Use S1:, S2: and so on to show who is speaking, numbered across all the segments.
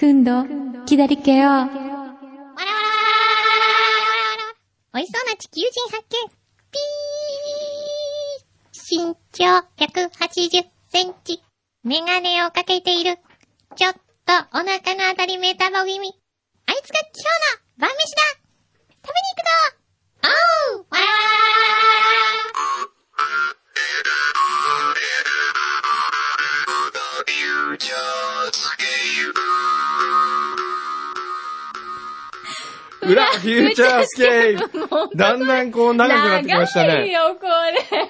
S1: くんど、左りけよ。
S2: わらわらわらわらわらおいしそうな地球人発見。ピー身長180センチ。メガネをかけている。ちょっとお腹のあたりメタボ気味。あいつが今日の晩飯だ食べに行くぞおうわらわらわらわらわら
S3: 裏フューチャースケープだんだんこう長くなってきましたね。
S1: 長いよ、こ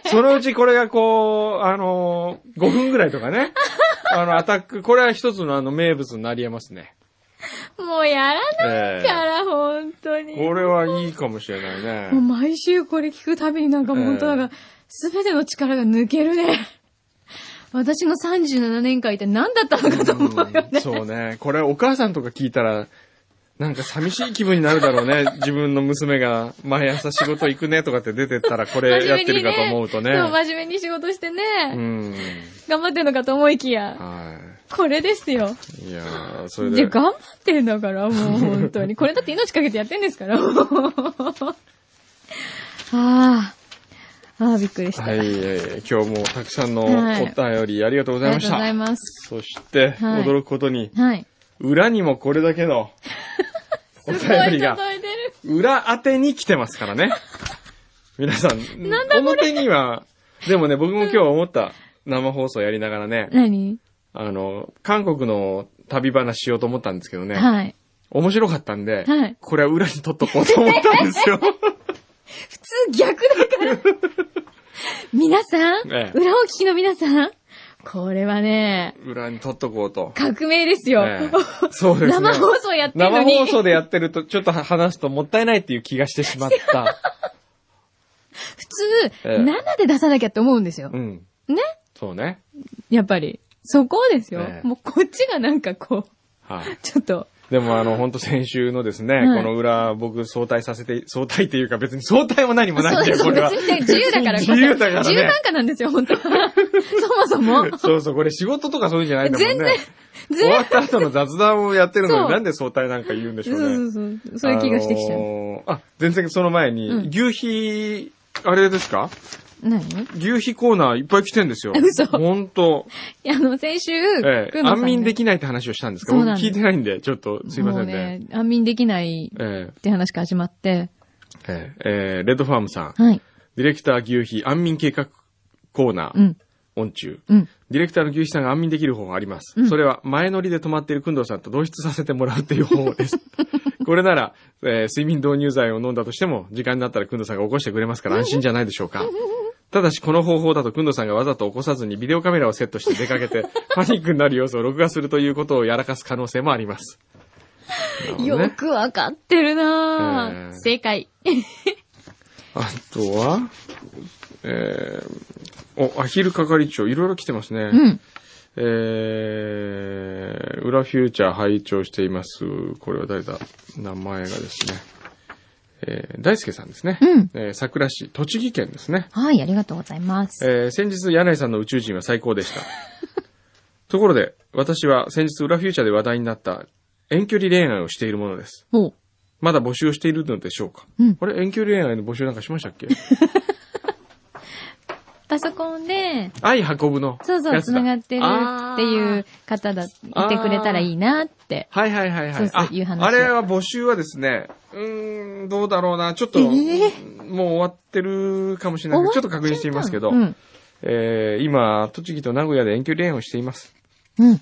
S1: れ。
S3: そのうちこれがこう、あのー、5分ぐらいとかね。あの、アタック、これは一つのあの名物になり得ますね。
S1: もうやら
S3: え
S1: ないから、本当に。
S3: これはいいかもしれない
S1: もう
S3: ね。
S1: 毎週これ聞くたびになんかもう本当なんか、すべての力が抜けるね。私の37年間一体何だったのかと思うよね。
S3: うんそうね。これお母さんとか聞いたら、なんか寂しい気分になるだろうね。自分の娘が毎朝仕事行くねとかって出てったらこれやってるかと思うとね。
S1: そう、真面目に仕事してね。
S3: うん。
S1: 頑張ってんのかと思いきや。
S3: は
S1: これですよ。
S3: い。いやーそれ
S1: で、
S3: で。
S1: 頑張ってんだから、もう本当に。これだって命かけてやってんですから。ああ。ああ、びっくりした。
S3: はい、えー今日もたくさんのお
S1: はい
S3: 便りありがとうございました。
S1: ありがとうございます。
S3: そして、
S1: はい
S3: 驚くことに、
S1: はい。
S3: 裏にもこれだけのお便りが。裏当てに来てますからね。皆さん、表には、でもね、僕も今日思った生放送やりながらね、
S1: 何？
S3: あの、韓国の旅話しようと思ったんですけどね、
S1: はい。
S3: 面白かったんで、
S1: はい
S3: これは裏に取っとこうと思ったんですよ。
S1: 普通逆だから。皆さん、
S3: ええ
S1: 裏を聞きの皆さん、これはね、
S3: 裏に取っとこうと。
S1: 革命ですよ。
S3: ええそうですね。
S1: 生放送やってるの
S3: 生
S1: に。
S3: 放送でやってると、ちょっと話すともったいないっていう気がしてしまった。
S1: 普通、
S3: ええ
S1: 生で出さなきゃって思うんですよ
S3: う。ん。
S1: ね？
S3: そうね。
S1: やっぱり。そこですよ。
S3: ええ
S1: もうこっちがなんかこう、
S3: はい。
S1: ちょっと、
S3: でもあの、本当先週のですね、
S1: はい
S3: この裏、僕、相対させて、相対っていうか別に相対も何もないんだよ、これは。
S1: 別にね自由だから、
S3: 自由だから
S1: 自由
S3: ね
S1: 参。加なんですよ、本当は。そもそも。
S3: そうそう、これ仕事とかそういうんじゃないんだもんね。
S1: 全然
S3: 終わった後の雑談をやってるの
S1: そう
S3: になんで相対なんか言うんでし
S1: そう
S3: ょうね。
S1: そうそう。そういう気がしてきちゃう。
S3: あのーあ、全然その前に、
S1: うん
S3: 牛皮、あれですか？
S1: 何？い
S3: 牛皮コーナーいっぱい来てんですよ。
S1: 嘘
S3: ほんと。
S1: や、あの、先週、
S3: ええ、安眠できないって話をしたんですか？僕
S1: そうなんです
S3: 聞いてないんで、ちょっとすいませんね。
S1: ね、安眠できない
S3: え
S1: って話から始まって、
S3: え、ええ、ええレッドファームさん、
S1: はい。
S3: ディレクター牛皮安眠計画コーナー、
S1: うん。
S3: 音中。
S1: うん。
S3: ディレクターの牛皮さんが安眠できる方法あります。
S1: うん
S3: それは前乗りで止まっている工藤さんと同室させてもらうっていう方法です。これなら、えー睡眠導入剤を飲んだとしても、時間になったら工藤さんが起こしてくれますから安心じゃないでしょうか。ただし、この方法だと、くんどさんがわざと起こさずにビデオカメラをセットして出かけて、パニックになる様子を録画するということをやらかす可能性もあります。なるほど
S1: よ
S3: ね
S1: くわかってるなぁ、
S3: えー
S1: 正解。
S3: あとは、えー、お、アヒル係長、いろいろ来てますね。
S1: うん。
S3: えー、裏フューチャー拝聴しています。これは誰だ？名前がですね。えー、大輔さんですね。
S1: うん。
S3: えー、桜市、栃木県ですね。
S1: はい、ありがとうございます。
S3: えー、先日、柳井さんの宇宙人は最高でした。ところで、私は先日、裏フューチャーで話題になった遠距離恋愛をしているものです。まだ募集をしているのでしょうか、
S1: うん
S3: あれ？遠距離恋愛の募集なんかしましたっけ？
S1: パソコンで、
S3: 愛運ぶの？
S1: そうそう、繋がってるっていう方だ、いてくれたらいいなって。
S3: はいはいはいはい。
S1: そうそう
S3: あ
S1: いう話
S3: あれは募集はですね、うーん、どうだろうな。ちょっと、
S1: え
S3: もう終わってるかもしれないけど、ちょっと確認してみますけど、
S1: うん。
S3: えー、今、栃木と名古屋で遠距離恋愛をしています。
S1: うん。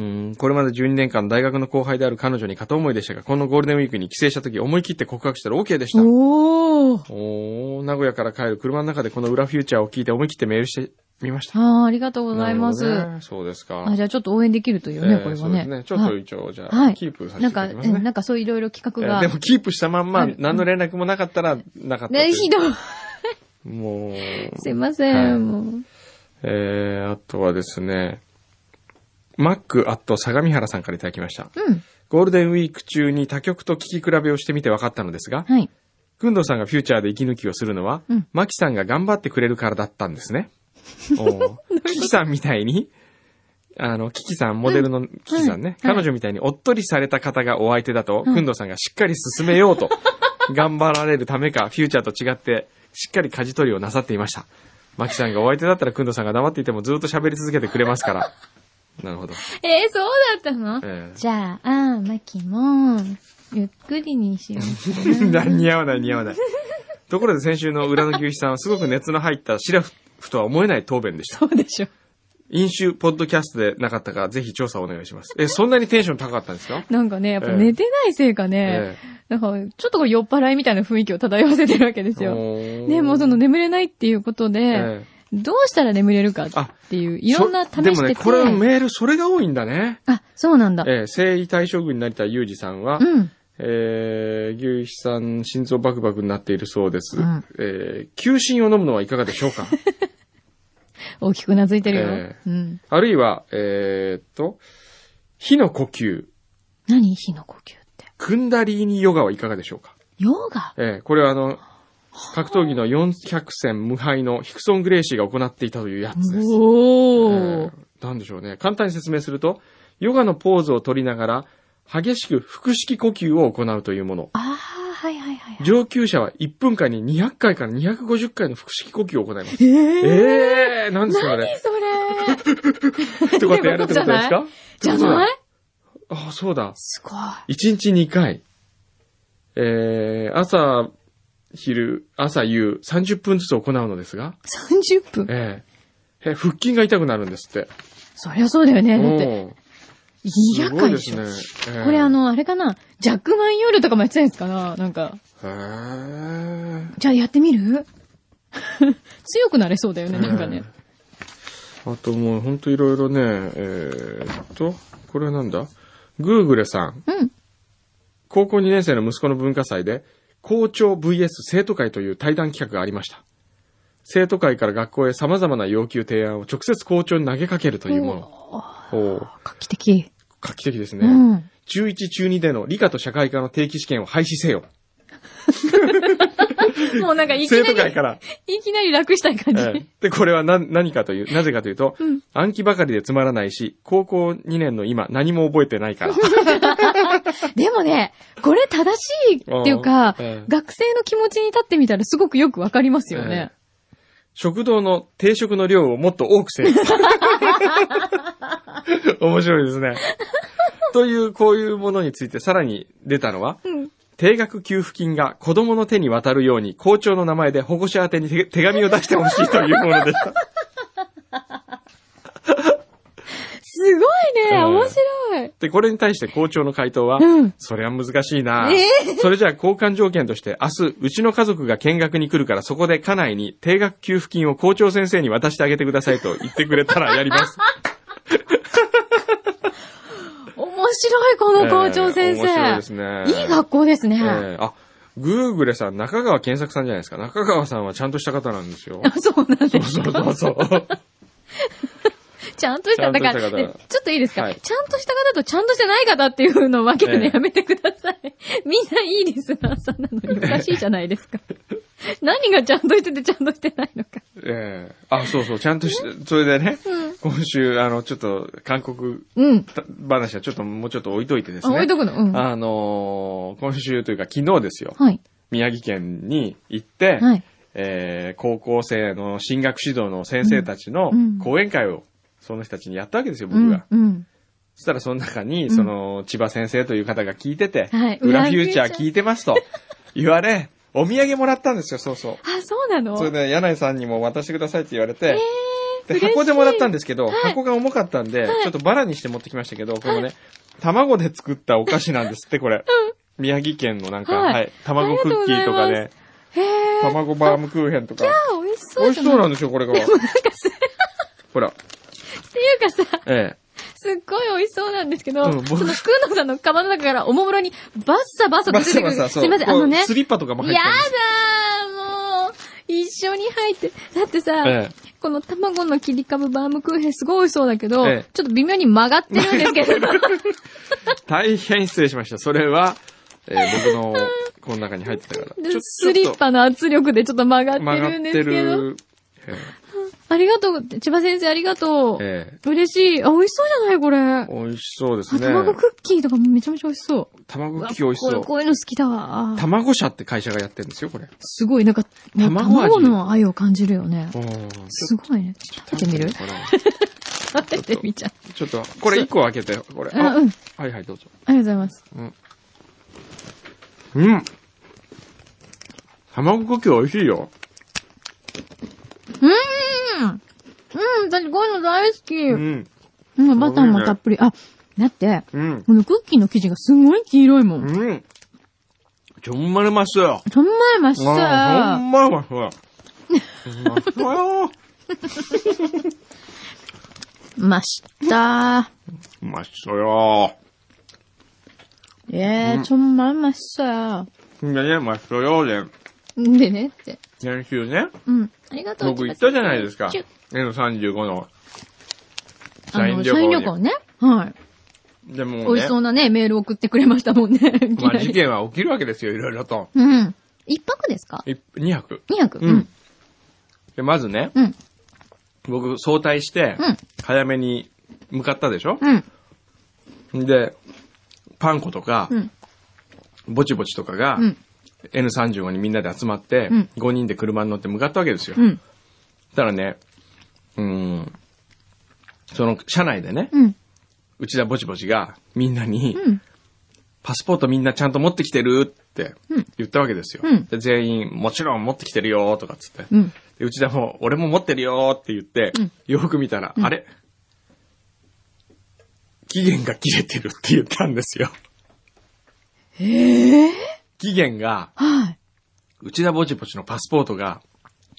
S3: うーん、これまで12年間大学の後輩である彼女に片思いでしたが、このゴールデンウィークに帰省した時思い切って告白したら OK でした。
S1: おー。
S3: おー、名古屋から帰る車の中でこの裏フューチャーを聞いて思い切ってメールしてみました。
S1: ああ、ありがとうございます。
S3: ねそうですか。
S1: あ、じゃあちょっと応援できるというね、
S3: えー
S1: これはね。
S3: そうですね。ちょっと
S1: はい
S3: 一応、じゃあ、
S1: はい
S3: キープさせて
S1: ない
S3: ただきますね。
S1: うんなんかそういろいろ企画が。
S3: えーでもキープしたまんま何の連絡もなかったら、なかった。
S1: ね、ひどい。
S3: もう、
S1: すいません、
S3: はい
S1: もう。
S3: えー、あとはですね、マックアット相模原さんからいただきました。
S1: うん。
S3: ゴールデンウィーク中に他局と聞き比べをしてみて分かったのですが、
S1: はい。
S3: くんどうさんがフューチャーで息抜きをするのは、
S1: うん
S3: マキさんが頑張ってくれるからだったんですね。おーキキさんみたいに、あの、キキさん、モデルのキキさんね、
S1: うんはい
S3: 彼女みたいにおっとりされた方がお相手だと、
S1: うん
S3: くんどさんがしっかり進めようと、頑張られるためか、フューチャーと違って、しっかり舵取りをなさっていました。マキさんがお相手だったら、くんどさんが黙っていてもずっと喋り続けてくれますから。なるほど。
S1: えー、そうだったの？
S3: え
S1: じゃあ、あー、マキも、ゆっくりにしようかな。
S3: え似合わない似合わない。ところで先週の裏の牛皮さんはすごく熱の入ったシラフとは思えない答弁でした。
S1: そうでしょ。
S3: 飲酒ポッドキャストでなかったか、ぜひ調査をお願いします。え、そんなにテンション高かったんですか？
S1: なんかね、やっぱ
S3: ええ
S1: 寝てないせいかね、なんか、ちょっとこう酔っ払いみたいな雰囲気を漂わせてるわけですよ。
S3: ね
S1: で、もうその眠れないっていうことで、
S3: え
S1: どうしたら眠れるかっていう、いろんな試してて。
S3: そでもね、これのメール、それが多いんだね。
S1: あ、そうなんだ。
S3: えー、征夷大将軍になりたいユージさんは、
S1: うん。
S3: えー、牛皮さん、心臓バクバクになっているそうです。
S1: うん
S3: えー、休診を飲むのはいかがでしょうか？
S1: 大きくうなずいてるよ。
S3: え
S1: うん。
S3: あるいは、えーっと、火の呼吸、
S1: 何？火の呼吸って。
S3: クンダリーニヨガはいかがでしょうか？
S1: ヨガ？
S3: えー、これはあの、格闘技の400戦無敗のヒクソン・グレイシーが行っていたというやつです。
S1: おー。
S3: えーなんでしょうね。簡単に説明すると、ヨガのポーズを取りながら、激しく腹式呼吸を行うというもの。
S1: あー、はいはいはいはい。
S3: 上級者は1分間に200回から250回の腹式呼吸を行います。
S1: えー、
S3: えー、なんですかあれ。
S1: 何それ？
S3: ってこうやってやるってことですか？
S1: じゃない？
S3: ああ、そうだ。
S1: すごい。
S3: 1日2回。えー、朝、昼、朝夕30分ずつ行うのですが、
S1: 30分。
S3: えーえ腹筋が痛くなるんですって。
S1: そりゃそうだよね。だって、
S3: おー
S1: 200
S3: すごい
S1: 回でしょ。
S3: ね。えー
S1: これあ、の、あれかな？ジャックマン夜とかもやってたんですかな？なんか。
S3: へー
S1: じゃあやってみる？強くなれそうだよね、なんかね。
S3: あともうほんといろいろね、えーっと、これはなんだ？グーグレさん。
S1: うん。
S3: 高校2年生の息子の文化祭で、校長 VS 生徒会という対談企画がありました。生徒会から学校へ様々な要求提案を直接校長に投げかけるというもの。
S1: 画期的。
S3: 画期的ですね。
S1: うん。
S3: 中1中2での理科と社会科の定期試験を廃止せよ。
S1: もうなんかいき
S3: 生
S1: なり、
S3: 徒会から。
S1: いきなり楽したい感じ。
S3: ええで、これは何、何かという、なぜかというと、
S1: うん
S3: 暗記ばかりでつまらないし、高校2年の今何も覚えてないから。
S1: でもね、これ正しいっていうか、
S3: うんええ
S1: 学生の気持ちに立ってみたらすごくよくわかりますよね。
S3: 食堂の定食の量をもっと多くせよ。面白いですね。という、こういうものについてさらに出たのは、
S1: うん
S3: 定額給付金が子供の手に渡るように校長の名前で保護者宛てに手手紙を出してほしいというものでした。
S1: すごいね、
S3: うん
S1: 面白い。
S3: で、これに対して校長の回答は、
S1: うん
S3: それは難しいな、
S1: え
S3: それじゃあ交換条件として明日、うちの家族が見学に来るからそこで家内に定額給付金を校長先生に渡してあげてくださいと言ってくれたらやります。
S1: 面白い、この校長先生。
S3: えー面白いですね。
S1: いい学校ですね。
S3: えーあ、グーグレさん、中川健作さんじゃないですか。中川さんはちゃんとした方なんですよ。
S1: あ そうなんです
S3: そうそうそうそう。
S1: ちゃんとした、だから、
S3: ち
S1: ょっといいですか、
S3: はい
S1: ちゃんとした方とちゃんとしてない方っていうのを分けるの
S3: ええ
S1: やめてください。みんないいリスナーさんなのにおか？しいじゃないですか。何がちゃんとしててちゃんとしてないのか。
S3: えーあ、そうそう、ちゃんとして、それでね、今週、あの、ちょっと、韓国
S1: うん。
S3: 話はちょっと、もうちょっと置いといてです
S1: あ、
S3: ね。
S1: 置いとくの？うん。は
S3: あのー今週というか昨日ですよ。
S1: い。
S3: 宮城県に行って、
S1: はい。
S3: えー高校生の進学指導の先生たちの
S1: うん
S3: 講演会を、その人たちにやったわけですよ、僕が。
S1: うん。うん。
S3: そしたらその中に、
S1: ん
S3: その、千葉先生という方が聞いてて、
S1: はい
S3: 裏フューチャー聞いてますと言われ、お土産もらったんですよ、そうそう。
S1: あ、そうなの？
S3: それで、柳井さんにも渡してくださいって言われて、で、
S1: 嬉しい。
S3: 箱でもらったんですけど、箱が重かったんで、ちょっとバラにして持ってきましたけど、このね、卵で作ったお菓子なんですって、これ。宮城県のなんか、
S1: はい。
S3: はい、卵クッキーとかね、
S1: へえ。
S3: 卵バームクーヘンとか。
S1: あ、美味しそう
S3: 美味しそう
S1: な
S3: なんですよ、これが。
S1: なんかす、
S3: ほら、
S1: っていうかさ、
S3: え
S1: すっごい美味しそうなんですけど、
S3: うん僕
S1: その、くーのさんのカバンの中からおもむろにバッサバッサと出てくる。
S3: サバサ、そう。
S1: すいません、あ
S3: こう
S1: のね。
S3: スリッパとかも入っ
S1: やだーもう、一緒に入って。だってさ、
S3: ええ
S1: この卵の切り株バームクーヘンすごい美味しそうだけど、
S3: ええ
S1: ちょっと微妙に曲がってるんですけど。
S3: 大変失礼しました。それは、えー僕の、この中に入ってたから。ちょ
S1: スリッパの圧力でちょっと曲がって
S3: 曲がっ
S1: るんです
S3: て
S1: けど。
S3: る。え
S1: ありがとう。千葉先生ありがとう。
S3: え
S1: 嬉しい。あ、美味しそうじゃないこれ。
S3: 美味しそうですね。
S1: 卵クッキーとかもめちゃめちゃ美味しそう。
S3: 卵クッキー美味しそう
S1: これ。こういうの好きだわ。
S3: 卵社って会社がやってるんですよ、これ。
S1: すごい、なんか、もう
S3: 卵味
S1: 卵の愛を感じるよね。
S3: うん
S1: すごいね。食べてみる？
S3: これ
S1: 食べてみちゃう。
S3: ちょっと、これ一個開けて、これ。
S1: あ、
S3: あ
S1: うん。
S3: はいはい、どうぞ。
S1: ありがとうございます。
S3: うん。卵クッキー美味しいよ。
S1: うーんうん、私こういうの大好き。
S3: う
S1: うん、
S3: ん。
S1: バターもたっぷり。あ、だって、
S3: うん。
S1: このクッキーの生地がすごい黄色いもん。
S3: うん。ちょんまるますよ。
S1: ちょんまいまし
S3: あほ
S1: た。
S3: んまうまそう。うまそうよ。
S1: ました。
S3: うまそうよ。
S1: えー、ちょんまいました。
S3: でね、うまそうよで、
S1: でねって。
S3: 先週ね、
S1: うん。ありがとう。
S3: 僕行ったじゃないですか
S1: チュ。
S3: N35 の
S1: あの、
S3: 社員旅
S1: 社員。旅行ね。はい。
S3: でもね
S1: 美味し、そうなね、メール送ってくれましたもんね。
S3: まあ事件は起きるわけですよ、いろいろと。
S1: うん。一泊ですか？
S3: い2泊。
S1: 二泊。
S3: うん。で、まずね、
S1: うん。
S3: 僕早退して
S1: うん、
S3: 早めに向かったでしょ？
S1: うん。
S3: で、パン粉とか
S1: う、ん。
S3: ぼちぼちとかが
S1: う、ん。
S3: N35 にみんなで集まって
S1: うん、
S3: 5人で車に乗って向かったわけですよ。
S1: うん。
S3: たらね、うーん、その車内でね、
S1: うん。
S3: 内田ぼちぼちがみんなに、
S1: うん。
S3: パスポートみんなちゃんと持ってきてるって
S1: うん
S3: 言ったわけですよ。
S1: うん
S3: で全員、もちろん持ってきてるよとかっつって。
S1: うん。
S3: で内田も、俺も持ってるよって言って、
S1: うん
S3: よく見たら、あれ？期限が切れてるって言ったんですよ。
S1: ええ
S3: 期限が、
S1: はい。
S3: 内田ぼちぼちのパスポートが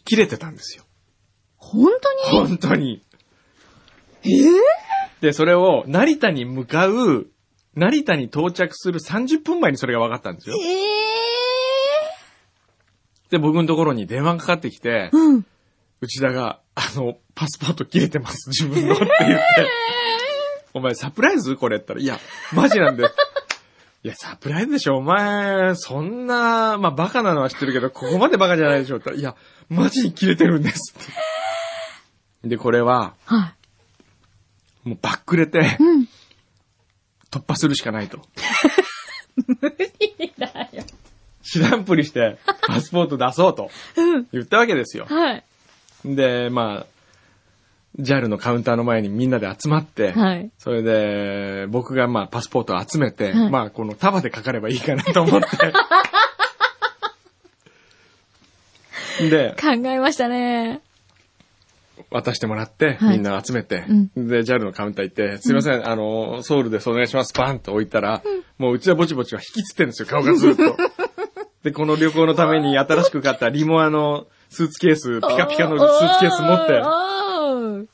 S3: 切れてたんですよ。
S1: 本当に？
S3: 本当に。
S1: ええ？
S3: で、それを成田に向かう、成田に到着する30分前にそれが分かったんですよ。
S1: ええ？
S3: で、僕のところに電話がかかってきて、
S1: うん。
S3: 内田が、あの、パスポート切れてます、自分のって言って。お前サプライズ？これ？って言ったら、いや、マジなんで。いや、サプライズでしょお前、そんな、まあ、バカなのは知ってるけど、ここまでバカじゃないでしょって言ったら、いや、マジに切れてるんですって。で、これは、
S1: は
S3: もうバックれて、
S1: い。うん。
S3: 突破するしかないと。
S1: 無理だよ。
S3: 知らんぷりして、パスポート出そうと
S1: うん。
S3: 言ったわけですよ。
S1: はい。
S3: で、まあ、JAL のカウンターの前にみんなで集まって、
S1: はい。
S3: それで、僕がまあパスポートを集めて、
S1: はい
S3: まあこの束でかかればいいかなと思って。で、
S1: 考えましたね。
S3: 渡してもらって、
S1: はい。
S3: みんな集めて、
S1: う
S3: で、JAL のカウンター行って、すいません、あの、ソウルですお願いします、パンと置いたら、もううちはぼちぼちは引きつってんですよ、顔がずっと。で、この旅行のために新しく買ったリモアのスーツケース、ピカピカのスーツケース持っ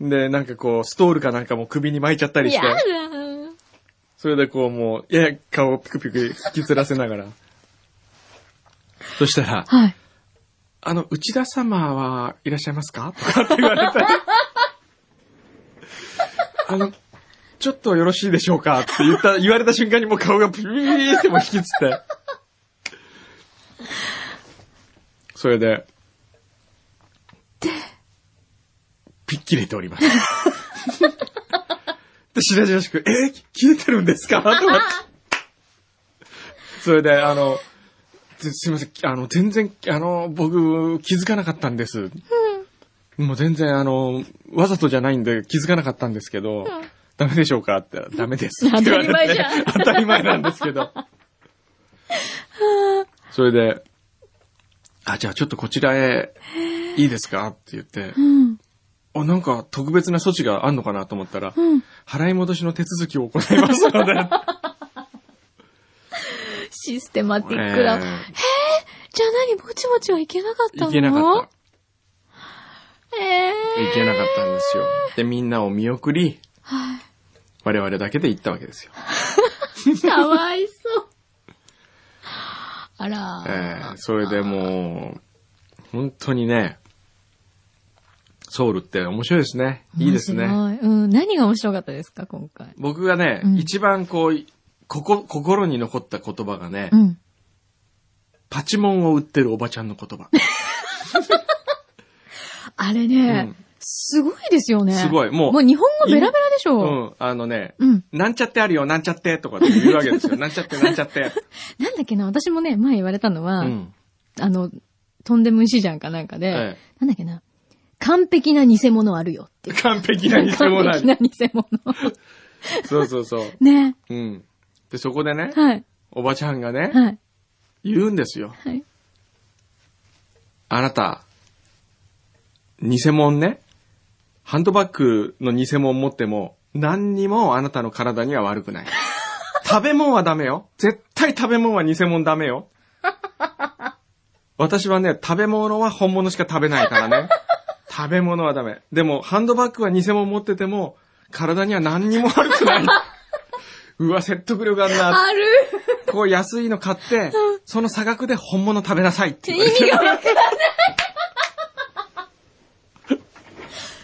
S3: て、で、なんかこう、ストールかなんかも首に巻いちゃったりして。それでこうもう、やや顔をピクピク引きずらせながら。そしたら、
S1: はい。
S3: あの、内田様はいらっしゃいますか？とかって言われたり。あの、ちょっとよろしいでしょうか？って言った、言われた瞬間にもう顔がピーってもう引きつって。それで、ぴっきれております。で、しらじらしく、えー、切れてるんですか？と思って。それで、あの、すすいません、あの、全然、あの、僕、気づかなかったんです。もう全然、あの、わざとじゃないんで気づかなかったんですけど、ダメでしょうかって言ったら、ダメです。
S1: 当たり前じゃん
S3: 当たり前なんですけど。それで、あ、じゃあちょっとこちらへ、いいですか？って言って、
S1: うん。
S3: あ、なんか特別な措置があんのかなと思ったら、
S1: うん。
S3: 払い戻しの手続きを行いますので。
S1: システマティックだ。
S3: え
S1: じゃあ何ぼちぼちはいけなかったの？
S3: ーいけなかった。
S1: ええ
S3: いけなかったんですよ。で、みんなを見送り、
S1: は
S3: 我々だけで行ったわけですよ。
S1: い。かわいそう。あらー。
S3: えーそれでもう、本当にね、ソウルって面白いですね。いいですね。
S1: うん。何が面白かったですか、今回？
S3: 僕がね、
S1: うん
S3: 一番こう、ここ、心に残った言葉がね、
S1: うん。
S3: パチモンを売ってるおばちゃんの言葉。
S1: あれね、
S3: うん
S1: すごいですよね。
S3: すごいもう
S1: もう日本語ベラベラでし
S3: う
S1: ょ。
S3: ん。あのね、
S1: うん。
S3: なんちゃってあるよ、なんちゃってとかって言うわけですよ。なんちゃって、なんちゃって。
S1: なんだっけな、私もね、前言われたのは、
S3: うん。
S1: あの、とんでも石じゃんかなんかで、
S3: え
S1: なんだっけな、完璧な偽物あるよって
S3: え。完璧な偽物ある。
S1: 完璧な偽物。
S3: そうそうそう。
S1: ね。
S3: うん。で、そこでね、
S1: はい。
S3: おばちゃんがね、
S1: はい。
S3: 言うんですよ。
S1: はい。
S3: あなた、偽物ね、ハンドバッグの偽物持っても、何にもあなたの体には悪くない。食べ物はダメよ。絶対食べ物は偽物ダメよ。私はね、食べ物は本物しか食べないからね。食べ物はダメ。でも、ハンドバッグは偽物持ってても、体には何にも悪くない。うわ、説得力あるな。
S1: ある
S3: こう安いの買って、その差額で本物食べなさいって
S1: 意
S3: 言われて
S1: 味がわからない。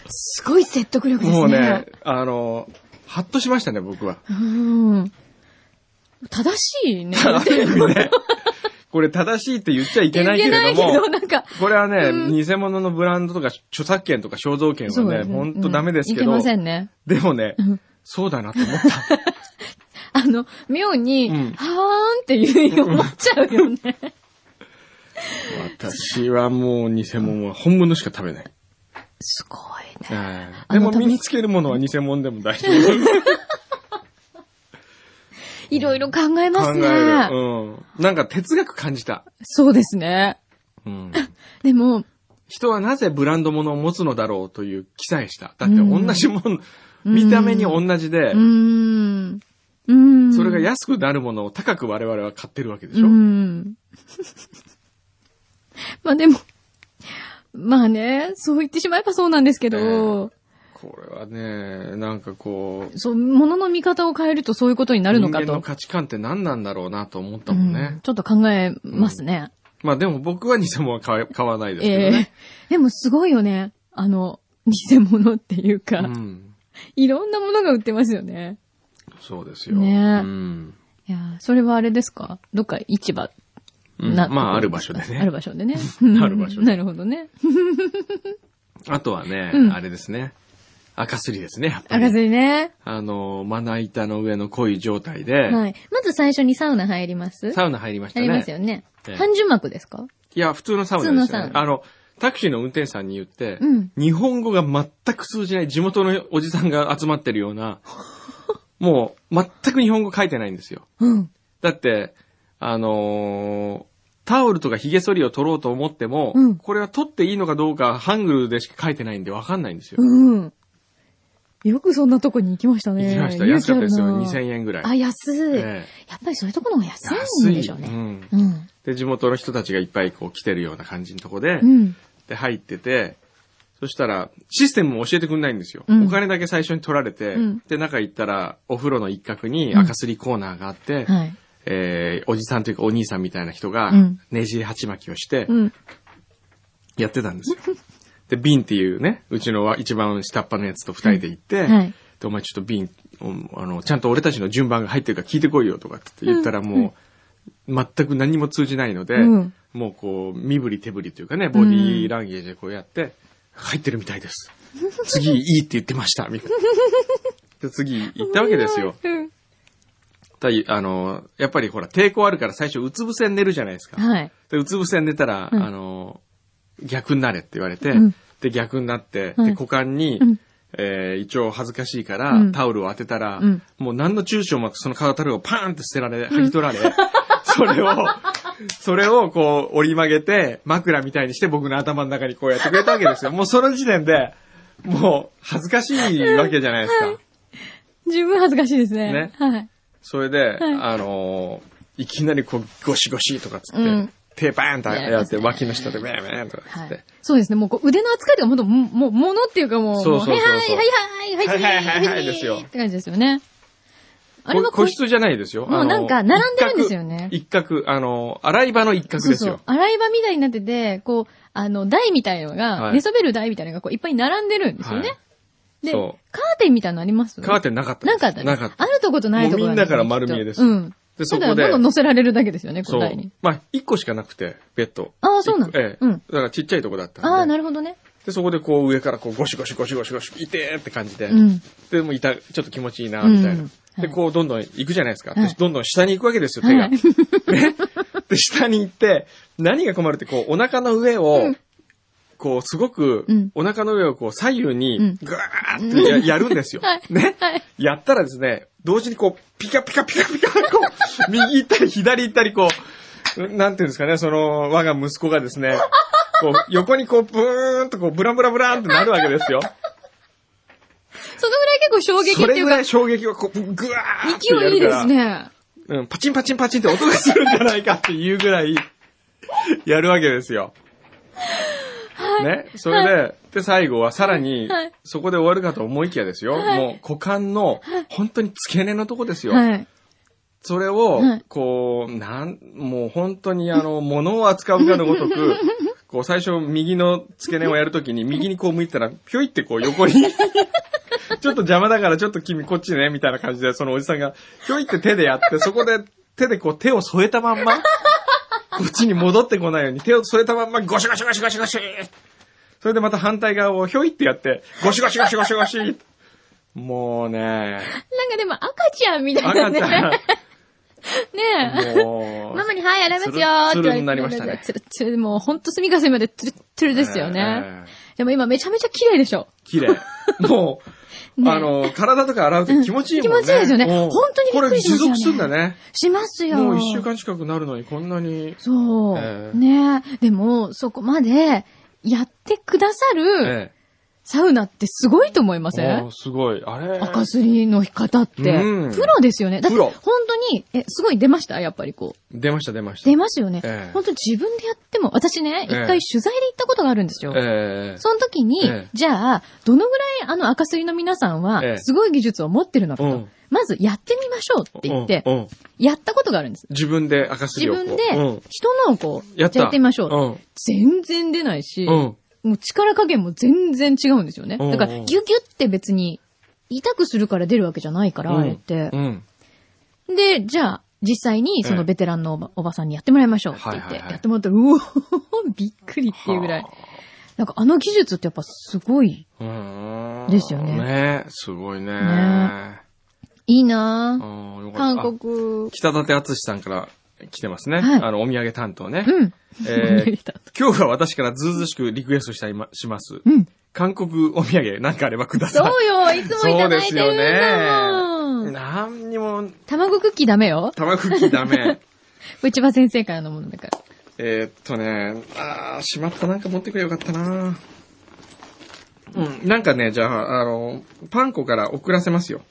S1: すごい説得力ですね。
S3: もうね、あの、ハッとしましたね、僕は。
S1: うん。正しいね。
S3: ある意味ね、これ正しいって言っちゃいけないけれどもこれはね、
S1: うん
S3: 偽物のブランドとか著作権とか肖像権はね、ほんとダメですけど、
S1: うんいけませんね。
S3: でもね
S1: うん、
S3: そうだなと思った。
S1: あの、妙に、
S3: うん
S1: はーんっていうふうに思っちゃうよね。
S3: 私はもう偽物は本物しか食べない。
S1: すごいね。
S3: でも身につけるものは偽物でも大丈夫。
S1: いろいろ考えま。すね。
S3: うん。なんか哲学感じた。
S1: そうですね。
S3: うん。
S1: でも、
S3: 人はなぜブランド物を持つのだろうという記載した。だって
S1: うん
S3: 同じもの、見た目に同じで
S1: うー、ん。うーん。
S3: それが安くなるものを高く我々は買ってるわけでしょ、
S1: うん。まあでも、まあね、そう言ってしまえばそうなんですけど、
S3: これはね、なんかこう、
S1: そう、物の見方を変えるとそういうことになるのかと。
S3: 人間の価値観って何なんだろうなと思ったもん
S1: うん
S3: ね。
S1: ちょっと考えますね。
S3: まあでも僕は偽物は買買わないですけど
S1: ええ
S3: ね。
S1: でもすごいよね。あの、偽物っていうか、
S3: うん。
S1: いろんなものが売ってますよね。
S3: そうですよ。
S1: ね
S3: うん。
S1: いやーそれはあれですか？どっか市場？
S3: うん
S1: な
S3: まあある場所でね。
S1: ある場所でね。
S3: ある場所で
S1: なるほどね。
S3: あとはね、
S1: うん
S3: あれですね。赤すりですね、やっぱり。
S1: 赤ずりね。
S3: あの、まな板の上の濃い状態で、
S1: はい。まず最初にサウナ入ります？
S3: サウナ入りました
S1: 入
S3: ね。
S1: りますよね。
S3: ええ
S1: 半樹膜ですか？
S3: いや、普通のサウナですよね。
S1: 普通のサウナ
S3: あの、タクシーの運転手さんに言って、
S1: うん
S3: 日本語が全く通じない地元のおじさんが集まってるような、もう全く日本語書いてないんですよ。
S1: うん。
S3: だって、あのータオルとか髭剃りを取ろうと思っても、
S1: うん
S3: これは取っていいのかどうかハングルでしか書いてないんでわかんないんですよ。
S1: うん。よくそんなとこに行きましたね。
S3: 行きました。
S1: 勇
S3: 安かったですよ。
S1: 気あるな
S3: 2000円ぐらい。
S1: あ、安い。
S3: え
S1: やっぱりそういうところの方が安。
S3: い
S1: んでしょうね。
S3: うん。
S1: うん。
S3: で、地元の人たちがいっぱいこう来てるような感じのとこで、
S1: うん。
S3: で、入ってて、そしたら、システムも教えてくんないんですよ。
S1: うん
S3: お金だけ最初に取られて、
S1: うん
S3: で、中行ったら、お風呂の一角に赤すりコーナーがあって、
S1: はい。
S3: えー、おじさんというかお兄さんみたいな人が
S1: うん、
S3: ねじり鉢巻きをして
S1: う、ん。
S3: やってたんですよ。で、瓶っていうね、うちのは一番下っ端のやつと二人で行って、
S1: はい。
S3: で、お前ちょっと瓶、うんあの、ちゃんと俺たちの順番が入ってるから聞いてこいよとかって言ったらもう、全く何も通じないので、
S1: うん
S3: もうこう、身振り手振りというかね、ボディーランゲージでこうやって、入ってるみたいです。次いいって言ってました、みたいな。で、次行ったわけですよ。
S1: うん
S3: たいあの、やっぱりほら、抵抗あるから最初うつ伏せに寝るじゃないですか。
S1: はい。
S3: で、うつ伏せに寝たら、
S1: うん
S3: あの、逆になれって言われて、
S1: うん
S3: で、逆になって、
S1: はい
S3: で、股間に、
S1: うん
S3: えー一応恥ずかしいから、
S1: うん
S3: タオルを当てたら、
S1: うん
S3: もう何の躊躇もなくそのタオルをパーンって捨てられ、剥ぎ取られ、それを、それをこう折り曲げて、枕みたいにして僕の頭の中にこうやってくれたわけですよ。もうその時点で、もう恥ずかしいわけじゃないですか。
S1: 十分恥ずかしいですね。
S3: ね
S1: はい。
S3: それで、
S1: はい
S3: あのーいきなりこう、ゴシゴシとかつって、
S1: うん
S3: 手バーンとやって、脇の下でベーベーンとかつって、
S1: はい。そうですね。もうこう腕の扱いとかもっと、ももう、ものっていうかもう、
S3: そうそうそうそう
S1: もはいはいはいはいはい
S3: はいはいはいですよ
S1: って感じですよね。あれは
S3: こ個室じゃないですよ。
S1: もうなんか並んでるんですよね
S3: 一角、あの、洗い場の一角ですよ。
S1: 洗い場みたいになってて、こう、あの、台みたいのが、
S3: はい
S1: 寝そべる台みたいなのがこういっぱい並んでるんですよね。
S3: はい
S1: で、
S3: そ
S1: カーテンみたいなのあります
S3: カーテンなかったです
S1: なかったです
S3: なかった
S1: あるとことないとこ
S3: みんなから丸見えです
S1: うん。
S3: で、そ
S1: ただ、
S3: こで
S1: どんどん、乗せられるだけですよね、
S3: そう
S1: この台に。。
S3: まあ、一個しかなくて、ベッド。
S1: ああ、そうなん
S3: ええ。
S1: うん。
S3: だからちっちゃいとこだったんで。
S1: ああ、なるほどね。
S3: で、そこでこう上からこうゴシゴシゴシゴシゴシ、いてーって感じで、
S1: うん。
S3: で、もういた、ちょっと気持ちいいな、みたいな。
S1: うん
S3: で、
S1: はい
S3: こうどんどん行くじゃないですか。
S1: はい
S3: でどんどん下に行くわけですよ、手が。
S1: はい
S3: ね。で、下に行って、何が困るって、こう、お腹の上を、
S1: うん
S3: こう、すごく
S1: うん、
S3: お腹の上をこう、左右
S1: うん
S3: に、ぐわーってややるんですよ。
S1: はい
S3: ね。
S1: はい。
S3: やったらですね、同時にこう、ピカピカピカピカ、こう、右行ったり左行ったり、こう、なんていうんですかね、その、我が息子がですね、こう、横にこう、ブーンとこう、ブランブラブランってなるわけですよ。
S1: そのぐらい結構衝撃っていうか
S3: それぐらい、衝撃がこう、ぐわーって。
S1: 勢いいいですね。
S3: うん、パチンパチンパチンって音がするんじゃないかっていうぐらい、やるわけですよ。ね。それで、で、最後はさらに
S1: はい、
S3: そこで終わるかと思いきやですよ。
S1: はい
S3: もう、股間の、本当に付け根のとこですよ。
S1: はい。
S3: それを
S1: はい、
S3: こう、なん、もう本当にあの、物を扱うかのごとく、こう最初右の付け根をやるときに右にこう向いたら、ぴょいってこう横に、ちょっと邪魔だからちょっと君こっちね、みたいな感じで、そのおじさんが、ひょいって手でやって、そこで手でこう手を添えたまんま、こっちに戻ってこないように手を添えたまんま、ゴシゴシゴシゴシゴシそれでまた反対側をひょいってやって、ゴシゴシゴシゴシゴシもうね、
S1: なんかでも赤ちゃんみたいなね。
S3: 赤ちゃん、
S1: ねえ。
S3: もう、
S1: ママに、はい、洗いますよーって言われて。
S3: になりましたね
S1: つるつる、もうほんと隅々までつるっつるですよね。
S3: ええ
S1: でも今めちゃめちゃ綺麗でしょ。
S3: 綺麗。もう、
S1: ね
S3: あの、体とか洗うと気持ちいいもんね。
S1: うん気持ちいいですよね
S3: うん
S1: 本当にびっくりしましたよね
S3: これ持続するんだね。
S1: しますよ。
S3: もう一週間近くなるのにこんなに。
S1: そう。
S3: ええ
S1: ねえ。でも、そこまでやってくださる
S3: え
S1: サウナってすごいと思いませ
S3: え。
S1: ん
S3: すごい。あれ？
S1: 赤すりの方って。
S3: うん
S1: プロですよね。だって本当に、え、すごい出ました？やっぱりこう。
S3: 出ました出ました。
S1: 出ますよね。
S3: ええ
S1: 本当自分でやっても、私ね、一
S3: ええ
S1: 回取材で行ったことがあるんですよ。
S3: ええ。
S1: その時に、
S3: ええ
S1: じゃあ、どのぐらいあの赤すりの皆さんは
S3: ええ、
S1: すごい技術を持ってるのかと。
S3: うん
S1: まずやってみましょうって言って、
S3: うんうん
S1: やったことがあるんです。
S3: 自分で赤すりを。
S1: 自分で
S3: うん、
S1: 人のをこう、
S3: やっ
S1: やってみましょう。
S3: うん。
S1: 全然出ないし、
S3: うん。
S1: もう力加減も全然違うんですよね。
S3: うん
S1: だから、ギュギュって別に、痛くするから出るわけじゃないから、あれって
S3: う。ん。
S1: で、じゃあ、実際にそのベテランのおばさんにやってもらいましょうって言って、やってもらったら、うおびっくりっていうぐらい。なんかあの技術ってやっぱすごい、
S3: うん。
S1: ですよね
S3: ねすごいね。
S1: ねいいなぁ。韓国。
S3: 北舘敦さんから来てますね。
S1: はい
S3: あの、お土産担当ね。
S1: うん。
S3: えー今日は私からずうずうしくリクエストしたいまします。
S1: うん。
S3: 韓国お土産なんかあればください。
S1: そうよ、いつもいただいてるんだもん。
S3: そうですよね。なんにも、
S1: 卵クッキーダメよ。
S3: 玉吹きダメ。
S1: これ千葉先生からのものだから。
S3: えーっとね、あー、しまったなんか持ってくれよかったなうん、なんかね、じゃあ、あの、パン粉から送らせますよ。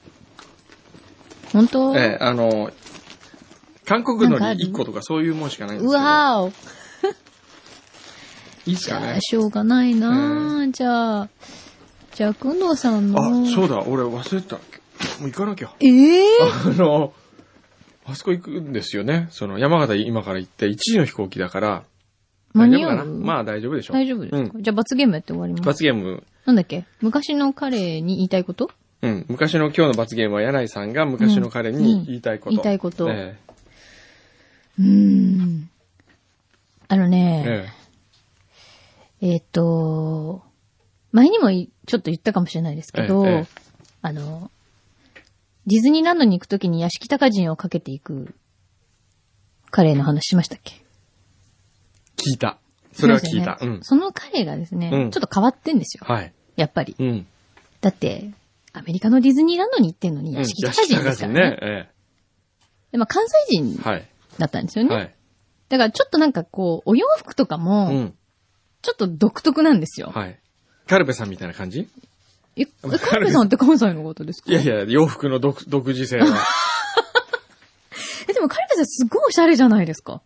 S1: 本当？
S3: えーあの、韓国のり1個とかそういうもんしかないんで
S1: う
S3: すけど。
S1: わーお。
S3: いいっすかね。
S1: しょうがないなぁ。じゃあ、じゃあ、くんどうさんの。
S3: あ、そうだ、俺忘れてた。もう行かなきゃ。
S1: ええ
S3: あの、あそこ行くんですよね。その、山形今から行って1時の飛行機だから。
S1: 間に合う？
S3: まあ大丈夫でしょ。
S1: 大丈夫ですか、じゃあ、罰ゲームやって終わります。
S3: 罰ゲーム、
S1: なんだっけ？昔の彼に言いたいこと？
S3: うん。昔の今日の罰ゲームは柳井さんが昔の彼に言いたいこと。
S1: うん言いたいこと
S3: え
S1: うーん。あの
S3: え
S1: ね、
S3: え
S1: えっ、と、前にもいちょっと言ったかもしれないですけど、
S3: ええええ
S1: あの、ディズニーランドに行くときに屋敷高人をかけていくカレーの話しましたっけ？
S3: 聞いた。それは聞いた。うん。
S1: したよねそのカレーがですね、
S3: うん
S1: ちょっと変わってんですよ。
S3: はい。
S1: やっぱり。
S3: うん。
S1: だって、アメリカのディズニーランドに行ってんのに
S3: うん
S1: 屋敷高人ですからね。
S3: ね。え
S1: でまあ、関西人。だったんですよね。
S3: はい。
S1: だからちょっとなんかこう、お洋服とか
S3: う
S1: も、
S3: ん。
S1: ちょっと独特なんですよ。
S3: はい。カルベさんみたいな感じ？
S1: え、カルベさんって関西のことですか？
S3: いやいや、洋服の独独自性は。
S1: え、でもカルベさんすごいおしゃれじゃないですか。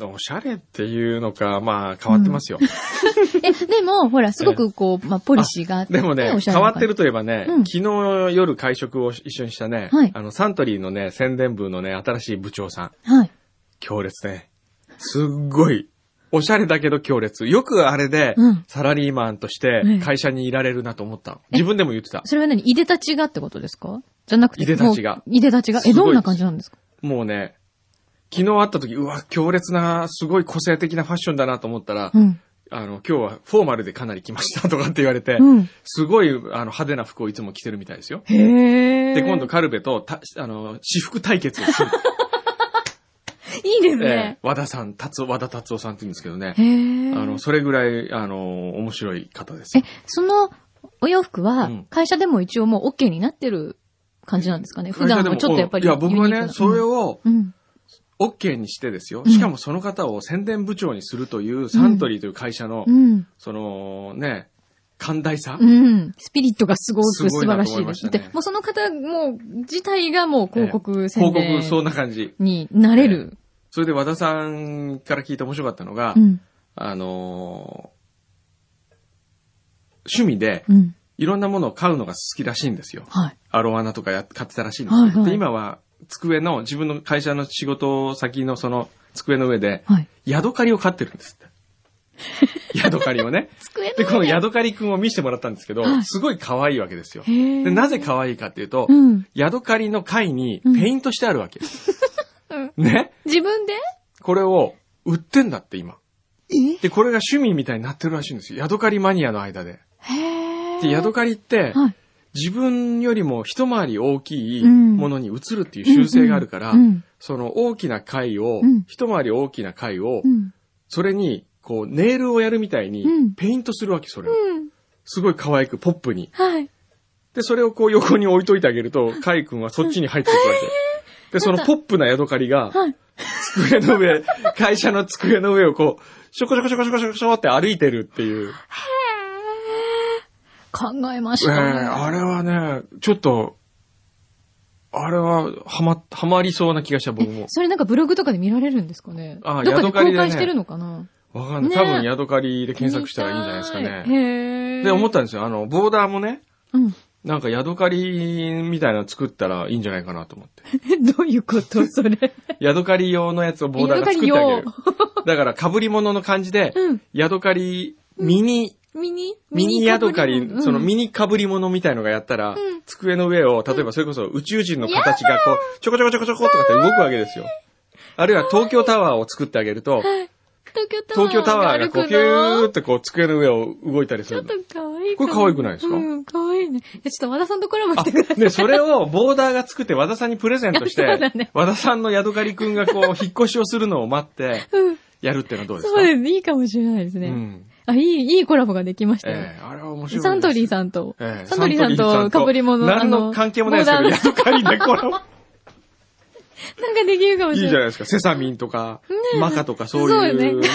S3: おしゃれっていうのか、まあ変わってますよ。
S1: え、でも、ほら、すごくこう、まあ、ポリシーがあって、
S3: でもね変わってるといえばね、
S1: うん
S3: 昨日夜会食を一緒にしたね、
S1: はい
S3: あの、サントリーのね、宣伝部のね、新しい部長さん、
S1: はい。
S3: 強烈ね。すっごい、おしゃれだけど強烈。よくあれで
S1: うん、
S3: サラリーマンとして
S1: ええ
S3: 会社にいられるなと思った。自分でも言ってた。
S1: それは何？いでたちがってことですか？じゃなくて。
S3: いでたちが
S1: いでたちが。え、どんな感じなんですか？
S3: もうね、昨日会った時、うわ、強烈な、すごい個性的なファッションだなと思ったら、
S1: うん。
S3: あの、今日はフォーマルでかなり来ましたとかって言われて、
S1: うん。
S3: すごい、あの、派手な服をいつも着てるみたいですよ。
S1: へえ。
S3: で、今度カルベと、た、あの、私服対決をする。
S1: いいです
S3: え
S1: ね
S3: え。和田さん、達夫、和田達夫さんって言うんですけどね。あの、それぐらい、あの、面白い方です
S1: え。、そのお洋服は
S3: うん、
S1: 会社でも一応もう OK になってる感じなんですかね？普段はちょっとやっぱり。
S3: いや、僕はね、それを、
S1: うん。
S3: OK にしてですよ。
S1: うん
S3: しかもその方を宣伝部長にするという、サントリーという会社の、
S1: うん。
S3: その、ね、寛大さ、
S1: うん。スピリットがすごく素晴らしいです。
S3: 思いましたね
S1: で、もうその方も、自体がもう広告宣
S3: 広告、そん
S1: 伝
S3: な感じ。
S1: になれる。
S3: それで和田さんから聞いて面白かったのが、
S1: うん。
S3: あのー趣味で
S1: うん。
S3: いろんなものを買うのが好きらしいんですよ。
S1: はい。
S3: アロワナとかや買ってたらしいんですよ。
S1: はいはい
S3: で、今は机の、自分の会社の仕事先のその机の上で、
S1: はい。
S3: ヤドカリを飼ってるんですって。ヤドカリをね。で、このヤドカリくんを見せてもらったんですけど、
S1: はい
S3: すごい可愛いわけですよ。で、なぜ可愛いかっていうと、
S1: うん。
S3: ヤドカリの貝に
S1: うん
S3: ペイントしてあるわけ。
S1: うん
S3: ね？
S1: 自分で？
S3: これを売ってんだって今。
S1: え？
S3: で、これが趣味みたいになってるらしいんですよ。ヤドカリマニアの間で。
S1: へ
S3: で、ヤド
S1: か
S3: カリって、
S1: はい。
S3: 自分よりも一回り大きい
S1: うん
S3: ものに移るっていう習性があるから、
S1: うん。
S3: その大きな貝を、
S1: うん
S3: 一回り大きな貝を、
S1: うん。
S3: それに、こう、ネイルをやるみたいに
S1: うん、
S3: ペイントするわけ、それを。
S1: うん。
S3: すごい可愛く、ポップに。
S1: はい。
S3: で、それをこう横に置いといてあげると、カイ君はそっちに入っていくわけ。で、そのポップなヤドカリが、
S1: はい。
S3: 机の上、会社の机の上をこう、しょこしょこしょこしょこしょこしょって歩いてるっていう。
S1: 考えまし
S3: ええ
S1: たね。
S3: あれはね、ちょっと、あれは、はま、はまりそうな気がした、僕も。
S1: それなんかブログとかで見られるんですかね？
S3: あ
S1: どっかで
S3: ヤドカリでね
S1: 公開してるのかな？
S3: わかんない。
S1: ね
S3: 多分、ヤドカリで検索したらいいんじゃないですか
S1: 見
S3: ね。
S1: へー
S3: で、思ったんですよ。あの、ボーダーもね、
S1: うん。
S3: なんかヤドカリみたいなの作ったらいいんじゃないかなと思って。
S1: どういうこと？それ。
S3: ヤドカリ用のやつをボーダーが作ってあげる。だから、被り物の感じで、
S1: うん。
S3: ヤドカリ、ミニ、
S1: ミニ？
S3: ミニヤドカリ、
S1: うん
S3: そのミニ被り物みたいのがやったら、
S1: ん
S3: 机の上を、例えばそれこそ宇宙人の形がこう、ちょこちょこちょこちょことかって動くわけですよ。あるいは東京タワーを作ってあげると、
S1: 東京タワー。
S3: がこう、ピューってこう、机の上を動いたりする
S1: ちょっ。と可愛い
S3: これ可愛くないですか？
S1: うん、可愛いね。えちょっと和田さんとコラボ
S3: あ
S1: してください。
S3: で、それをボーダーが作って和田さんにプレゼントして、
S1: ね
S3: 和田さんのヤドカリくんがこう、引っ越しをするのを待って、
S1: うん。
S3: やるってのはどうですか？
S1: そうです。いいかもしれないですね。
S3: うん。
S1: あ、いい、いいコラボができましたよ。
S3: ええあれは面白い。
S1: サントリーさんと、
S3: ええ
S1: サントリーさんと被り物
S3: 何の関係もないですけど、ヤドカリでこの、
S1: なんかできるかも
S3: いい
S1: しれない。
S3: じゃないですか。セサミンとか、マカとかそう
S1: そうよ
S3: いう
S1: ね
S3: ね。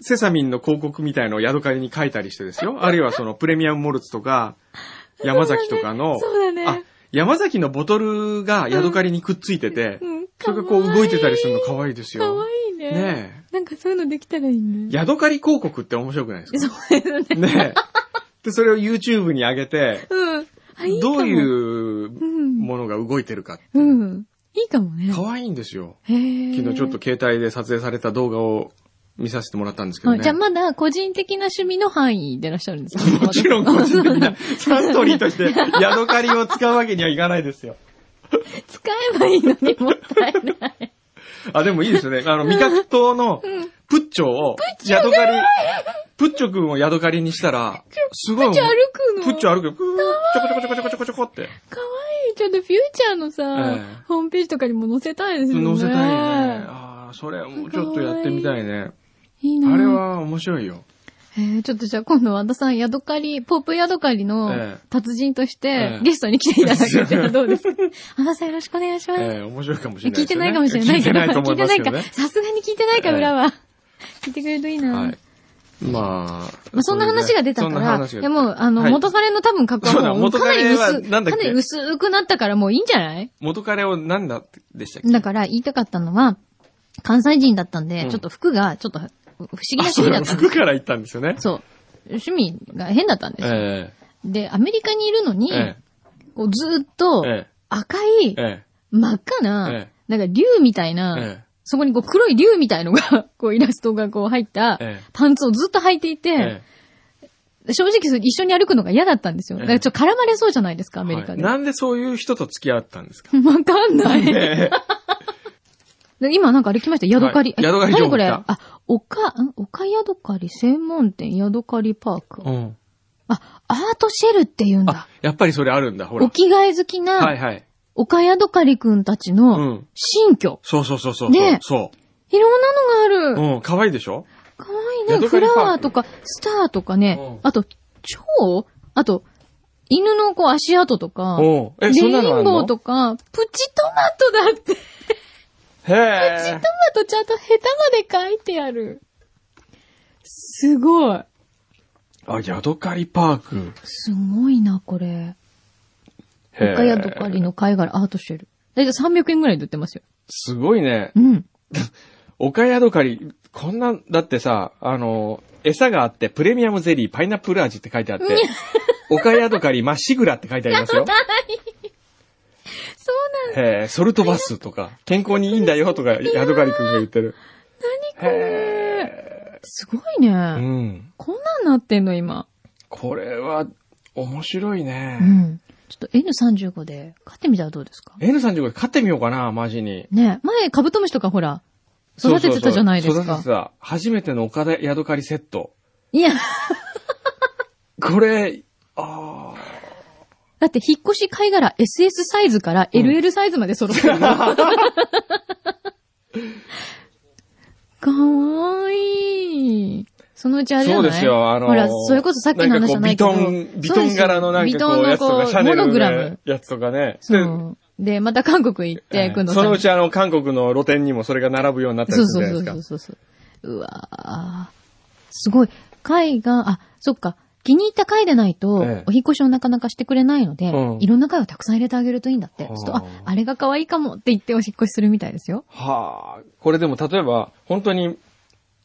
S3: セサミンの広告みたいのをヤドカリに書いたりしてですよ。あるいはそのプレミアムモルツとか、山崎とかの、
S1: そうだね。
S3: あ、山崎のボトルがヤドカリにくっついてて、
S1: うん、
S3: それがこう動いてたりするの可愛いです
S1: か
S3: よ。
S1: わいいね。
S3: ね
S1: なんかそういうのできたらいいね。
S3: ヤドカリ広告って面白くないですか？
S1: そうですね。
S3: ねで、それを YouTube に上げて、
S1: うん。あ、いい。
S3: どういう
S1: うん。
S3: ものが動いてるか。
S1: うん。いいかもね。
S3: 可愛いんですよ。
S1: へー
S3: 昨日ちょっと携帯で撮影された動画を見させてもらったんですけどね。
S1: はいじゃあまだ個人的な趣味の範囲でいらっしゃるんですか？
S3: もちろん個人的な サントリーとしてヤドカリを使うわけにはいかないですよ。
S1: 使えばいいのにもったいない。
S3: あ、でもいいですよね。あの、味覚糖のプッチョをヤドカリ、プッチョくんをヤドカリにしたら、すごい。
S1: じゃあ歩くの？
S3: プッチョ歩くよ。プーちょこちょこちょこちょこちょこちょこって。
S1: かわいい。ちょっとフューチャーのさ、
S3: ええ
S1: ホームページとかにも載せたいですよね。
S3: 乗せたいね。ああ、それもうちょっとやってみたいね。
S1: いいな
S3: あれ。は面白いよ。
S1: えー、ちょっとじゃあ今度和田さん、ヤドカリ、ポップヤドカリの
S3: ええ
S1: 達人として
S3: ええ
S1: ゲストに来ていただけたらどうですか？和田さんよろしくお願いします。
S3: ええ面白いかもしれない
S1: 聞いて。ないかもしれない
S3: 聞いてないと思い
S1: いてないか。。さすがに聞いてないか、
S3: ええ
S1: 裏は。聞いてくれるといいな。
S3: はい。まあ。
S1: まあ、そんな話が出たから、
S3: 話が
S1: いやもう、あの、
S3: はい
S1: 元彼の多分格好はもう
S3: 元
S1: かなり薄、かなり薄くなったからもういいんじゃない？
S3: 元彼を何だでしたっけ？
S1: だから言いたかったのは、関西人だったんで、
S3: うん
S1: ちょっと服が、ちょっと不思議な
S3: あ、
S1: 趣味だったんです
S3: 服から行ったんですよね。
S1: そう。趣味が変だったんですよ。
S3: え
S1: で、アメリカにいるのに、
S3: ええ。
S1: こうずーっと
S3: え、え。
S1: 赤い
S3: え、え。
S1: 真っ赤な、
S3: え
S1: なんか竜みたいな、
S3: え、え。
S1: そこにこう黒い竜みたいのが、こうイラストがこう入った
S3: ええ。
S1: パンツをずっと履いていて、
S3: え、え。
S1: 正直一緒に歩くのが嫌だったんですよ。
S3: ええ。
S1: だからちょっと絡まれそうじゃないですか、ア
S3: え
S1: メリカで。
S3: はいなんでそういう人と付き合ったんですか？
S1: わかんない。今なんかあれ来ました、ヤドカリ。
S3: はい。ヤドカリ
S1: 何これ？
S3: 来た
S1: あ、岡、ん岡ヤドカリ専門店ヤドカリパーク。
S3: うん。
S1: あ、アートシェルって言うん
S3: あ
S1: だ。、
S3: やっぱりそれあるんだ、ほら
S1: お。着替え好き
S3: は
S1: ない
S3: はい。
S1: 岡ヤドカリくんたち
S3: う
S1: の
S3: ん。
S1: 新居。
S3: そうそうそうそう。
S1: ね
S3: そ
S1: いろんなのがあ
S3: う。
S1: る。
S3: うん、可愛いでしょ？
S1: かわいいね。
S3: ヤドカリパーク
S1: フラワーとか、スターとかね
S3: うん。
S1: あと、蝶？あと、犬のこう足跡とか。
S3: おうえ、
S1: レイ
S3: そんなのあ
S1: ンボーとか、プチトマトだって。プチ
S3: へえ。
S1: トマトちゃんとヘタまで書いてある。すごい。
S3: あ、ヤドカリパーク。
S1: すごいな、これ。
S3: へえ。
S1: 岡ヤドカリの貝殻アートシェル。だいたい300円ぐらいで売ってますよ。
S3: すごいね。
S1: うん。
S3: 岡ヤドカリ、こんな、だってさ、あの、餌があって、プレミアムゼリー、パイナップル味って書いてあって、岡ヤドカリ、まっしぐらって書いてありますよ。
S1: なん
S3: へえ、ソルトバスとか、健康にいいんだよとか、ヤドカリくんが言ってる。
S1: 何これ？
S3: へ
S1: すごいね。
S3: え。うん。
S1: こんなんなってんの、今。
S3: これは、面白いね
S1: う。ん。ちょっと N35 で買ってみたらどうですか
S3: ？N35 で買ってみようかな、マジに。
S1: ね前、カブトムシとかほら、育ててたじゃないですか
S3: そうそうそう育てて。た。初めての岡田ヤドカリセット。
S1: いや、
S3: これ、あ
S1: だって引っ越し貝殻 SS サイズから LL サイズまで揃ってるよ。かわいい。そのうちあれじゃない？
S3: そうですよあのー
S1: ほら、それこそさっきの話じゃないけど。
S3: ビトン、ビトン柄のなんかこう、やつとか、シャネ
S1: モノ
S3: ル
S1: グラム
S3: の。やつとかね。
S1: そう。で、また韓国行って、くんどさん。
S3: そのうちあの、韓国の露店にもそれが並ぶようになったり
S1: そうそう
S3: するじゃないですか。
S1: そうそうそう。うわーすごい。貝が、あ、そっか。気に入った貝でないと、
S3: ええ
S1: お引っ越しをなかなかしてくれないので、
S3: うん
S1: いろんな貝をたくさん入れてあげるといいんだって。
S3: はあ
S1: そうすると、あ、あれが可愛いかもって言ってお引っ越しするみたいですよ。
S3: はあ、これでも例えば、本当に、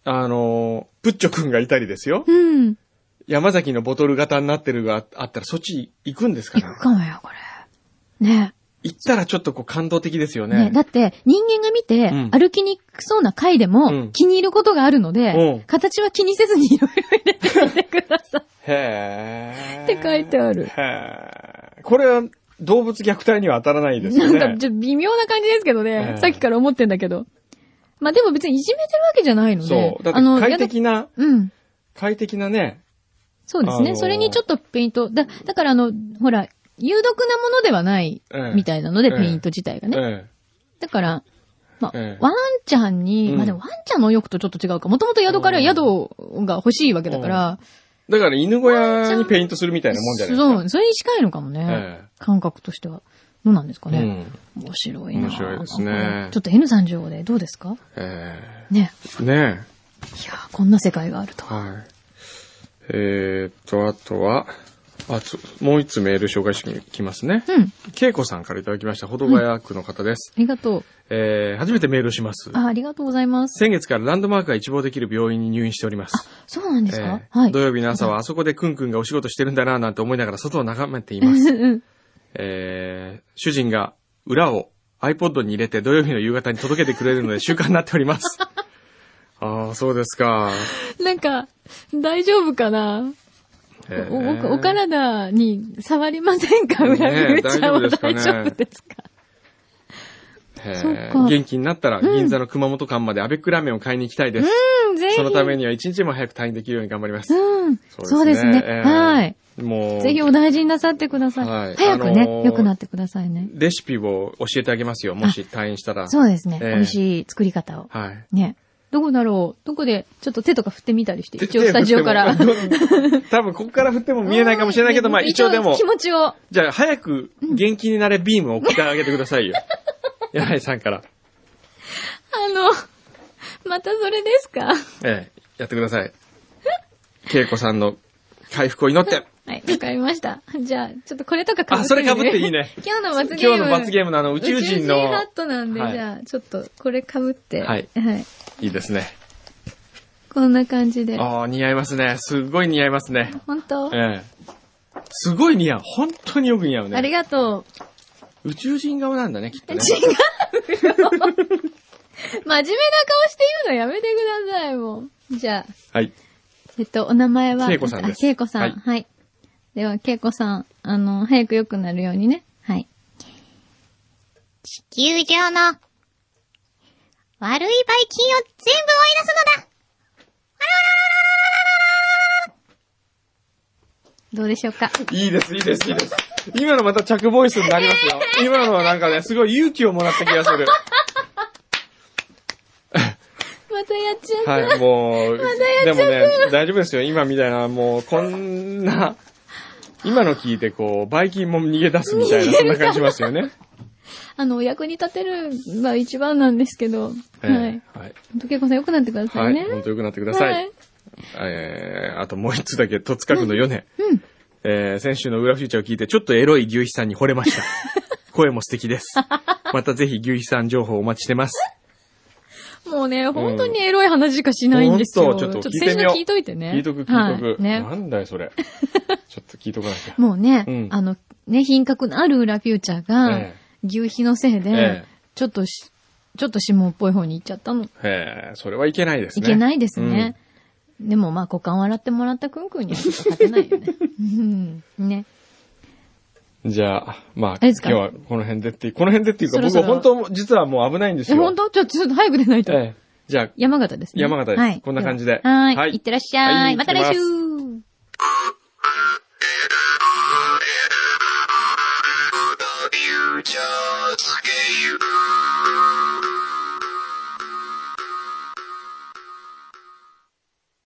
S3: あの、プッチョくんがいたりですよ。
S1: うん。
S3: 山崎のボトル型になってるがあったらそっち行くんですかね
S1: 行くかもよ、これ。ね
S3: 行ったらちょっとこう感動的ですよ
S1: ね
S3: ね。
S1: だって、人間が見て、
S3: うん
S1: 歩きにくそうな貝で
S3: う
S1: も
S3: ん
S1: 気に入ることがあるの
S3: ん
S1: 形は気にせずにいろいろ入れてみてください。
S3: へえ。
S1: って書いてある
S3: へえ。これは動物虐待には当たらないですよね。
S1: なんか、ちょっと微妙な感じですけどね。
S3: ええ
S1: さっきから思ってんだけど。まあでも別にいじめてるわけじゃないので。
S3: そう。だって
S1: あの
S3: 快適な、
S1: うん。
S3: 快適なね。
S1: そうですね。
S3: あのー
S1: それにちょっとペイント。だ、だからあの、ほら、有毒なものではない
S3: ええ
S1: みたいなので、
S3: ええ
S1: ペイント自体がね。
S3: え
S1: だから、まあ、
S3: ええ
S1: ワンちゃんに、
S3: うん
S1: まあでもワンちゃんの欲とちょっと違うか。もともと宿から宿が欲しいわけだから、
S3: え。だから犬小屋にペイントするみたいなもんじゃないですか。
S1: そう、それに近いのかもね。
S3: え
S1: 感覚としては。どうなんですか
S3: え。う
S1: ね。
S3: ん。
S1: 面白いな
S3: 面白いですね
S1: ちょっと N35 でどうですか？
S3: え
S1: ね。
S3: え。ね
S1: いやーこんな世界があると
S3: え。。はい。えーっと、あとは、あつ、もう一つメール紹介してきますね。
S1: うん。
S3: けいこさんからいただきました。保土ヶ谷区の方です。
S1: ありがとう。
S3: えー、初めてメールします。
S1: あ、ありがとうございます。
S3: 先月からランドマークが一望できる病院に入院しております。
S1: そうなんですか、
S3: えー
S1: はい。
S3: 土曜日の朝はあそこでくんくんがお仕事してるんだなぁなんて思いながら外を眺めています。
S1: うん。
S3: えー、主人が裏を iPod に入れて土曜日の夕方に届けてくれるので習慣になっております。ああ、そうですか。
S1: なんか、大丈夫かな、
S3: えー
S1: おおお体に触りませんか？
S3: ね
S1: 裏
S3: え
S1: 口ちゃんは
S3: 大丈夫ですか
S1: そっか
S3: 元気になったら銀座の熊本館までアベックラーメンを買いに行きたいです。
S1: うん、ぜひ。
S3: そのためには一日も早く退院できるように頑張ります。
S1: うん。そうですね。
S3: えー
S1: はい。
S3: もう、
S1: ぜひお大事になさってください。
S3: はい
S1: 早くね、
S3: あのー
S1: 良くなってくださいね。
S3: レシピを教えてあげますよ。もし退院したら。
S1: そうですね。
S3: ええ
S1: 美味しい作り方を。
S3: はい。
S1: ね。どこだろう？どこで、ちょっと手とか振ってみたりして、一応スタジオから。
S3: 多分ここから振っても見えないかもしれないけど、まあ一応でも
S1: 気、持ちを。
S3: じゃあ早く元気になれビームを送ってあげてくださいよ。柳井さんから。
S1: あの、またそれですか？
S3: ええ、やってください。恵子さんの回復を祈って。
S1: はい、わかりました。じゃあ、ちょっとこれとか被って
S3: あそれ被っていいね。
S1: 今日の罰ゲーム。
S3: 今日の罰ゲームのあの宇宙人の
S1: 宇宙ハットなんで、
S3: はい
S1: じゃあ、ちょっとこれ被って。
S3: はい
S1: はい。
S3: いいですね。
S1: こんな感じで。
S3: ああ、似合いますね。すっごい似合いますね。
S1: 本当、
S3: ええ。すごい似合う。本当によく似合う
S1: あり
S3: ね。
S1: がと
S3: 宇宙人顔なんだね、きっと
S1: う。
S3: ね。
S1: 違うよ。真面目な顔して言うのやめてください、もう。じゃあ、
S3: はい。
S1: えっと、お名前は？
S3: 恵子さんです
S1: あ恵子さん。
S3: はい
S1: はい。では、けいこさん、あの、早く良くなるようにね。はい。
S2: 地球上の悪いばい菌を全部追い出すのだ
S1: どうでしょうか
S3: いいです、いいです、いいです。今のまた着ボイスになりますよ。今のはなんかね、すごい勇気をもらった気がする。
S1: またやっちゃった。
S3: はい、もう、ま、でもね、大丈夫ですよ。今みたいな、もう、こんな、今の聞いて、こう、バイキンも逃げ出すみたいな、そんな感じしますよね。
S1: あの、お役に立てるのが一番なんですけど。
S3: え
S1: はい。
S3: えはい。
S1: ほんと、けいこさん良くなってくださ
S3: はいい
S1: ね。。
S3: 本当良くなってください。
S1: はい
S3: えー、あともう一つだけ、戸塚区のヨネ。えー、先週の裏フューチャーを聞いて、ちょっとエロい牛肥さんに惚れました。声も素敵です。またぜひ牛肥さん情報お待ちしてます。
S1: もうね、本当にエロい話しかしないんですよ。
S3: ほんとちょっと
S1: 先週の聞いといてね。
S3: 聞いとく、聞いとく。
S1: はいね。
S3: なんだよ、それ。ちょっと聞いとかなきゃ。
S1: もうね、
S3: うん
S1: あの、ね、品格のある裏フューチャーが、
S3: え
S1: 牛皮のせいで、
S3: ええ
S1: ちょっとし、ちょっと下っぽい方に行っちゃったの。
S3: ええそれはいけないですね。
S1: いけないですね。でもまあ、股間笑ってもらったくんくんにはちょっと勝てないよね。うん。ね。
S3: うん。じゃあ、まあ、
S1: れですか？
S3: 今日はこの辺でっていう、この辺でっていうか、
S1: そろそろ
S3: 僕本当、実はもう危ないんです
S1: え、
S3: よ。
S1: 本当？ちょちょっと早く出ないと。
S3: ええじゃあ、
S1: 山形ですね。
S3: 山形です
S1: はい。
S3: こんな感じで
S1: はい。
S3: はい
S1: いってらっしゃい。
S3: はい
S1: また来週